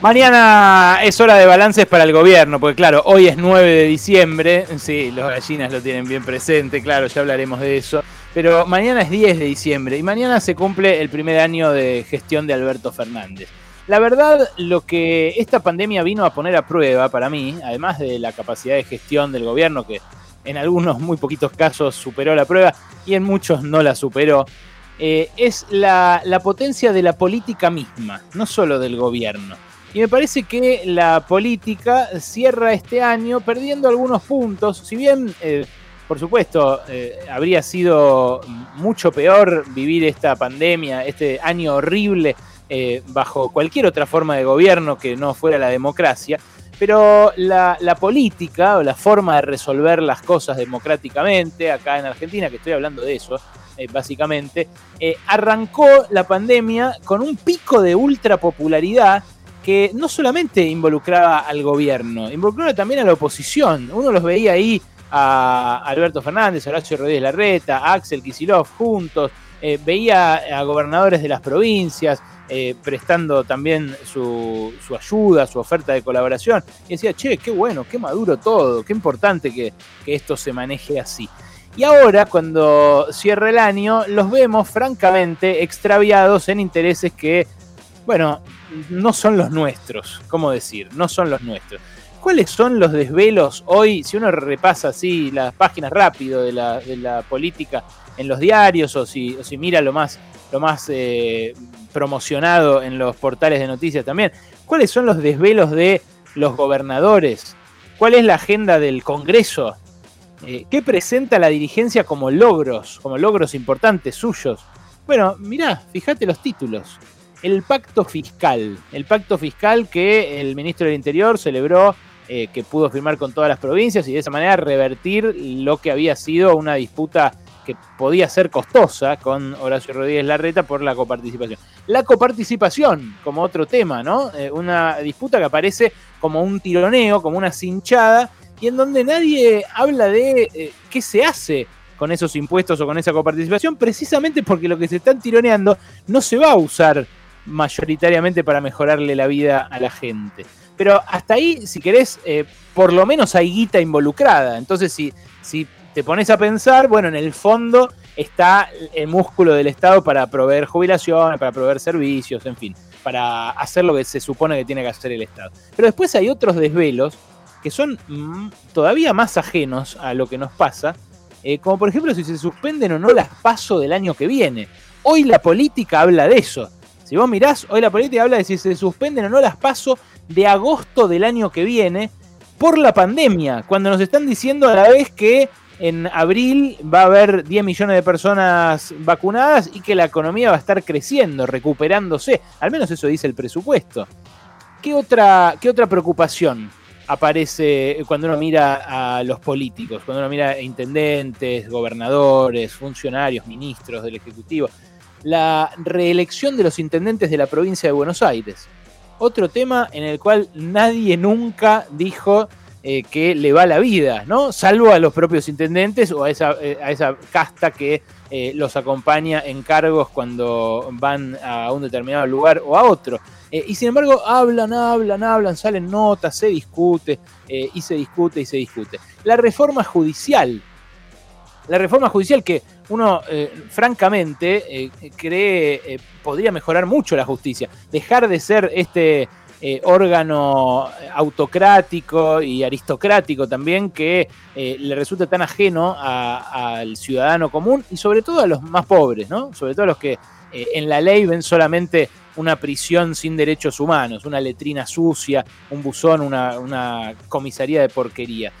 Mañana es hora de balances para el gobierno, porque claro, hoy es 9 de diciembre, sí, los gallinas lo tienen bien presente, claro, ya hablaremos de eso, pero mañana es 10 de diciembre y mañana se cumple el primer año de gestión de Alberto Fernández. La verdad, lo que esta pandemia vino a poner a prueba para mí, además de la capacidad de gestión del gobierno, que en algunos muy poquitos casos superó la prueba y en muchos no la superó, eh, es la, la potencia de la política misma, no solo del gobierno. Y me parece que la política cierra este año perdiendo algunos puntos. Si bien, eh, por supuesto, eh, habría sido mucho peor vivir esta pandemia, este año horrible, eh, bajo cualquier otra forma de gobierno que no fuera la democracia. Pero la, política o la forma de resolver las cosas democráticamente, acá en Argentina, que estoy hablando de eso, básicamente, arrancó la pandemia con un pico de ultrapopularidad que no solamente involucraba al gobierno, involucraba también a la oposición. Uno los veía ahí a Alberto Fernández, a Horacio Rodríguez Larreta, a Axel Kisilov juntos, eh, veía a gobernadores de las provincias eh, prestando también su, ayuda, su oferta de colaboración, y decía, che, qué bueno, qué maduro todo, qué importante que, que esto se maneje así. Y ahora, cuando cierra el año, los vemos francamente extraviados en intereses que bueno, no son los nuestros, ¿cómo decir? No son los nuestros. ¿Cuáles son los desvelos hoy, si uno repasa así las páginas rápido de la, política en los diarios o si, si mira lo más, lo más eh, promocionado en los portales de noticias también? ¿Cuáles son los desvelos de los gobernadores? ¿Cuál es la agenda del Congreso? Eh, ¿Qué presenta la dirigencia como logros, como logros importantes suyos? Bueno, mirá, fíjate los títulos el pacto fiscal. El pacto fiscal que el ministro del Interior celebró, eh, que pudo firmar con todas las provincias y de esa manera revertir lo que había sido una disputa que podía ser costosa con Horacio Rodríguez Larreta por la coparticipación. La coparticipación, como otro tema, ¿no? Eh, una disputa que aparece como un tironeo, como una cinchada, y en donde nadie habla de eh, qué se hace con esos impuestos o con esa coparticipación, precisamente porque lo que se están tironeando no se va a usar mayoritariamente para mejorarle la vida a la gente. Pero hasta ahí, si querés, eh, por lo menos hay guita involucrada. Entonces, si, si te pones a pensar, bueno, en el fondo está el músculo del Estado para proveer jubilaciones, para proveer servicios, en fin, para hacer lo que se supone que tiene que hacer el Estado. Pero después hay otros desvelos que son mm, todavía más ajenos a lo que nos pasa, eh, como por ejemplo si se suspenden o no las pasos del año que viene. Hoy la política habla de eso. Si vos mirás, hoy la política habla de si se suspenden o no las paso de agosto del año que viene por la pandemia, cuando nos están diciendo a la vez que en abril va a haber 10 millones de personas vacunadas y que la economía va a estar creciendo, recuperándose. Al menos eso dice el presupuesto. ¿Qué otra, qué otra preocupación aparece cuando uno mira a los políticos, cuando uno mira a intendentes, gobernadores, funcionarios, ministros del Ejecutivo? La reelección de los intendentes de la provincia de Buenos Aires. Otro tema en el cual nadie nunca dijo eh, que le va la vida, ¿no? Salvo a los propios intendentes o a esa, eh, a esa casta que eh, los acompaña en cargos cuando van a un determinado lugar o a otro. y sin embargo, hablan, hablan, hablan, salen notas, se discute, y se discute y se discute. La reforma judicial. La reforma judicial que uno eh, francamente eh, cree eh, podría mejorar mucho la justicia, dejar de ser este órgano autocrático y aristocrático también que le resulta tan ajeno al ciudadano común y sobre todo a los más pobres, ¿no? Sobre todo a los que en la ley ven solamente una prisión sin derechos humanos, una letrina sucia, un buzón, una, una comisaría de porquería.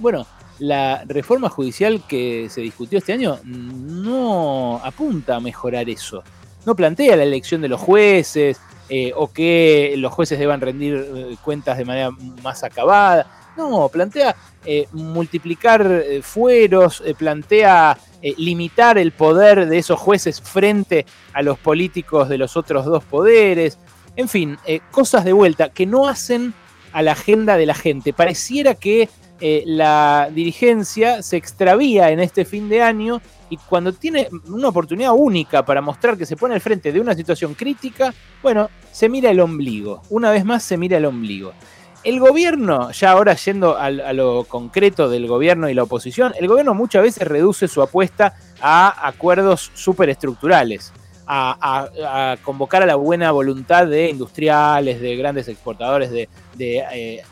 bueno, la reforma judicial que se discutió este año no apunta a mejorar eso. No plantea la elección de los jueces eh, o que los jueces deban rendir eh, cuentas de manera más acabada. No, plantea eh, multiplicar fueros, plantea limitar el poder de esos jueces frente a los políticos de los otros dos poderes. En fin, cosas de vuelta que no hacen a la agenda de la gente. Pareciera que eh, la dirigencia se extravía en este fin de año y cuando tiene una oportunidad única para mostrar que se pone al frente de una situación crítica, bueno, se mira el ombligo. Una vez más se mira el ombligo. El gobierno, ya ahora yendo a, lo concreto del gobierno y la oposición, el gobierno muchas veces reduce su apuesta a acuerdos superestructurales, a, convocar a la buena voluntad de industriales, de grandes exportadores, de, eh,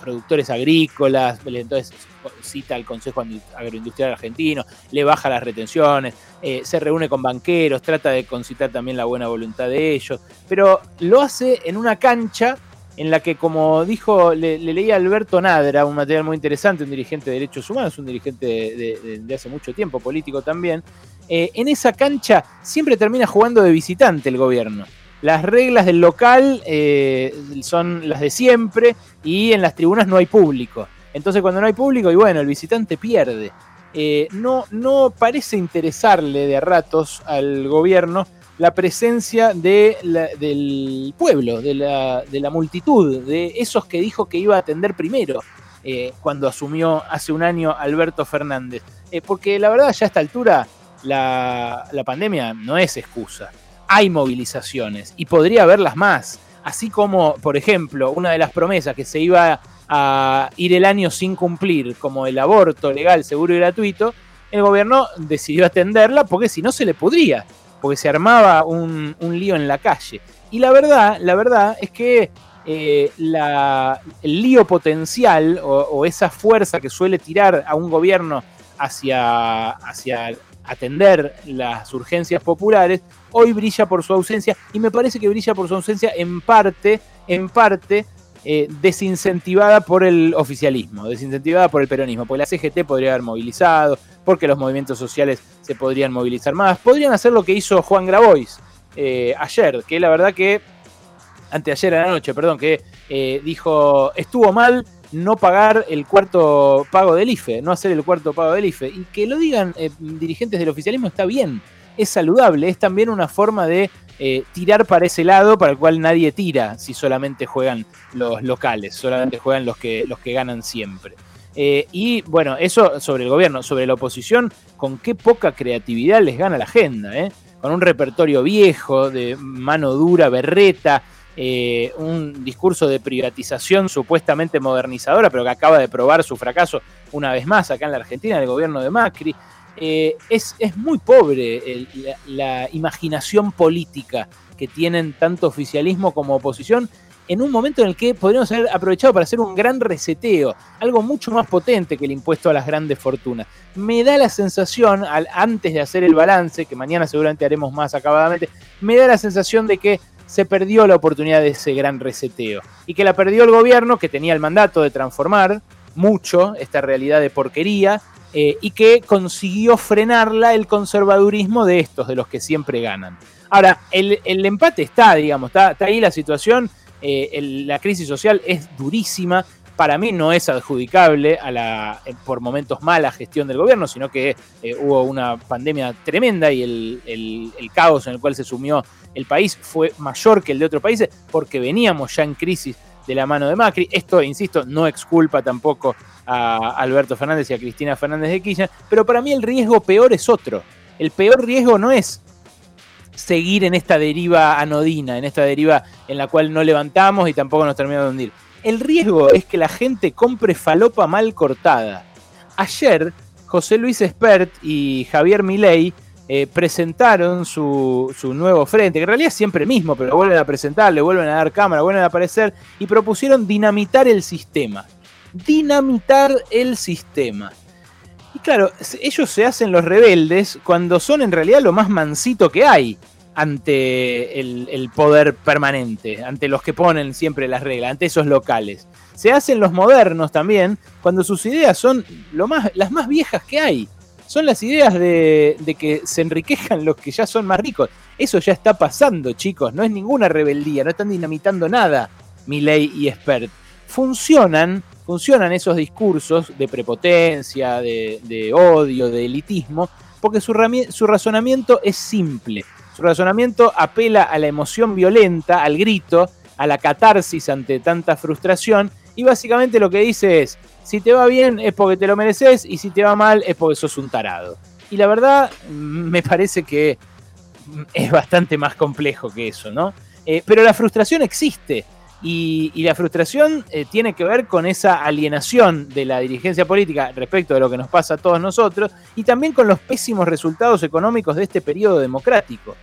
productores agrícolas, entonces cita al Consejo Agroindustrial Argentino, le baja las retenciones, eh, se reúne con banqueros, trata de concitar también la buena voluntad de ellos, pero lo hace en una cancha en la que, como dijo, le, leía Alberto Nadra, un material muy interesante, un dirigente de derechos humanos, un dirigente de, hace mucho tiempo, político también, eh, en esa cancha siempre termina jugando de visitante el gobierno. Las reglas del local eh, son las de siempre y en las tribunas no hay público. Entonces cuando no hay público, y bueno, el visitante pierde. Eh, no, no parece interesarle de a ratos al gobierno la presencia de del pueblo, de la, multitud, de esos que dijo que iba a atender primero. Eh, cuando asumió hace un año Alberto Fernández. porque la verdad, ya a esta altura, la, la pandemia no es excusa hay movilizaciones y podría haberlas más. Así como, por ejemplo, una de las promesas que se iba a ir el año sin cumplir, como el aborto legal, seguro y gratuito, el gobierno decidió atenderla porque si no se le podría, porque se armaba un, lío en la calle. Y la verdad, la verdad es que eh, el lío potencial o, o, esa fuerza que suele tirar a un gobierno hacia, hacia atender las urgencias populares, hoy brilla por su ausencia y me parece que brilla por su ausencia en parte, en parte eh, desincentivada por el oficialismo, desincentivada por el peronismo, porque la CGT podría haber movilizado, porque los movimientos sociales se podrían movilizar más, podrían hacer lo que hizo Juan Grabois eh, ayer, que la verdad que, anteayer a la noche, perdón, que eh, dijo, estuvo mal no pagar el cuarto pago del IFE, no hacer el cuarto pago del IFE. Y que lo digan eh, dirigentes del oficialismo está bien, es saludable, es también una forma de eh, tirar para ese lado para el cual nadie tira si solamente juegan los locales, solamente juegan los que, los que ganan siempre. Eh, y bueno, eso sobre el gobierno, sobre la oposición, con qué poca creatividad les gana la agenda, con un repertorio viejo, de mano dura, berreta, eh, un discurso de privatización supuestamente modernizadora, pero que acaba de probar su fracaso una vez más acá en la Argentina, el gobierno de Macri. Eh, es, muy pobre la, imaginación política que tienen tanto oficialismo como oposición en un momento en el que podríamos haber aprovechado para hacer un gran reseteo, algo mucho más potente que el impuesto a las grandes fortunas. Me da la sensación, antes de hacer el balance, que mañana seguramente haremos más acabadamente, me da la sensación de que se perdió la oportunidad de ese gran reseteo. Y que la perdió el gobierno, que tenía el mandato de transformar mucho esta realidad de porquería, eh, y que consiguió frenarla el conservadurismo de estos, de los que siempre ganan. Ahora, el, empate está, digamos, está, ahí la situación, eh, la crisis social es durísima, para mí no es adjudicable a la, eh, por momentos mala gestión del gobierno, sino que hubo una pandemia tremenda y el, el, caos en el cual se sumió el país fue mayor que el de otros países porque veníamos ya en crisis de la mano de Macri. Esto, insisto, no exculpa tampoco a Alberto Fernández y a Cristina Fernández de Kirchner, pero para mí el riesgo peor es otro. El peor riesgo no es seguir en esta deriva anodina, en esta deriva en la cual no levantamos y tampoco nos terminamos de hundir. El riesgo es que la gente compre falopa mal cortada. Ayer, José Luis Espert y Javier Milei eh, presentaron su, nuevo frente, que en realidad es siempre el mismo, pero vuelven a presentar, le vuelven a dar cámara, vuelven a aparecer, y propusieron dinamitar el sistema. Dinamitar el sistema. Y claro, ellos se hacen los rebeldes cuando son en realidad lo más mansito que hay ante el, poder permanente, ante los que ponen siempre las reglas, ante esos locales. Se hacen los modernos también cuando sus ideas son lo más, las más viejas que hay son las ideas de, que se enriquejan los que ya son más ricos. Eso ya está pasando, chicos. No es ninguna rebeldía, no están dinamitando nada, Milei y Spert. Funcionan, funcionan esos discursos de prepotencia, de, odio, de elitismo, porque su, su razonamiento es simple. Su razonamiento apela a la emoción violenta, al grito, a la catarsis ante tanta frustración, y básicamente lo que dice es, si te va bien es porque te lo mereces y si te va mal es porque sos un tarado. Y la verdad me parece que es bastante más complejo que eso, ¿no? Eh, pero la frustración existe y, la frustración eh, tiene que ver con esa alienación de la dirigencia política respecto de lo que nos pasa a todos nosotros y también con los pésimos resultados económicos de este periodo democrático.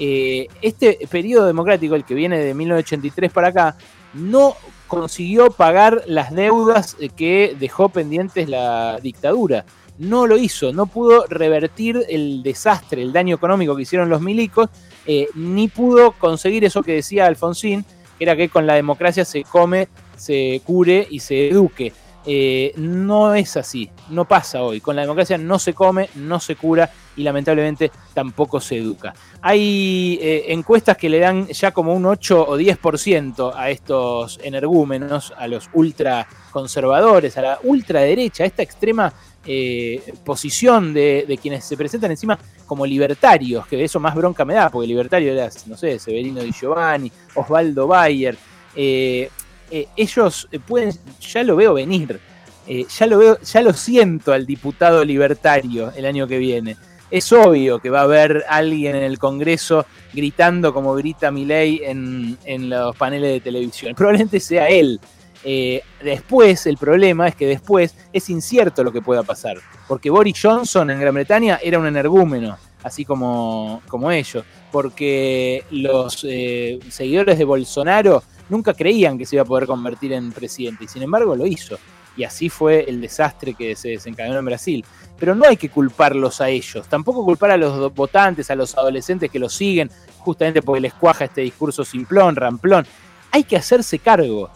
Eh, este periodo democrático, el que viene de 1983 para acá, no consiguió pagar las deudas que dejó pendientes la dictadura. No lo hizo, no pudo revertir el desastre, el daño económico que hicieron los milicos, eh, ni pudo conseguir eso que decía Alfonsín, era que con la democracia se come, se cure y se eduque. Eh, no es así, no pasa hoy. Con la democracia no se come, no se cura y lamentablemente tampoco se educa. Hay eh, encuestas que le dan ya como un 8 o 10% a estos energúmenos, a los ultraconservadores, a la ultraderecha, a esta extrema eh, posición de, quienes se presentan encima como libertarios, que eso más bronca me da, porque libertario era, no sé, Severino Di Giovanni, Osvaldo Bayer. Eh, eh, ellos pueden, ya lo veo venir, ya lo veo, ya lo siento al diputado libertario el año que viene. Es obvio que va a haber alguien en el Congreso gritando como grita Milei en, en los paneles de televisión. Probablemente sea él eh, después, el problema es que después es incierto lo que pueda pasar, porque Boris Johnson en Gran Bretaña era un energúmeno, así como, como ellos, porque los eh, seguidores de Bolsonaro nunca creían que se iba a poder convertir en presidente, y sin embargo lo hizo. Y así fue el desastre que se desencadenó en Brasil. Pero no hay que culparlos a ellos, tampoco culpar a los votantes, a los adolescentes que lo siguen, justamente porque les cuaja este discurso simplón, ramplón. Hay que hacerse cargo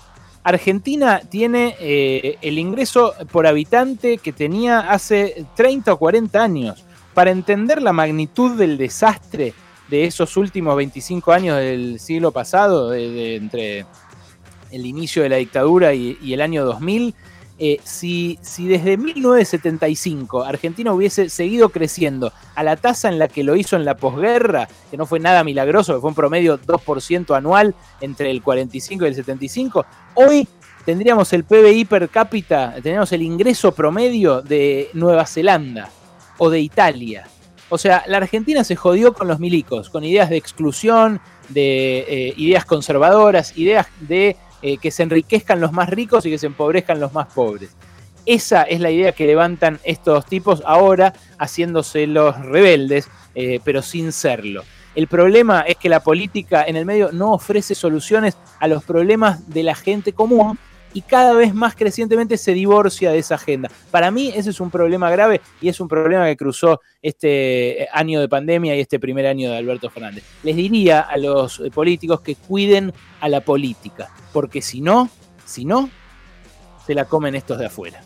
Argentina tiene eh, el ingreso por habitante que tenía hace 30 o 40 años. Para entender la magnitud del desastre de esos últimos 25 años del siglo pasado, entre el inicio de la dictadura y, y el año 2000, eh, si, desde 1975 Argentina hubiese seguido creciendo a la tasa en la que lo hizo en la posguerra, que no fue nada milagroso, que fue un promedio 2% anual entre el 45 y el 75, hoy tendríamos el PBI per cápita, tendríamos el ingreso promedio de Nueva Zelanda o de Italia. O sea, la Argentina se jodió con los milicos, con ideas de exclusión, de eh, ideas conservadoras, ideas de eh, que se enriquezcan los más ricos y que se empobrezcan los más pobres. Esa es la idea que levantan estos tipos ahora haciéndose los rebeldes, eh, pero sin serlo. El problema es que la política en el medio no ofrece soluciones a los problemas de la gente común y cada vez más crecientemente se divorcia de esa agenda. Para mí ese es un problema grave y es un problema que cruzó este año de pandemia y este primer año de Alberto Fernández. Les diría a los políticos que cuiden a la política, porque si no, si no, se la comen estos de afuera.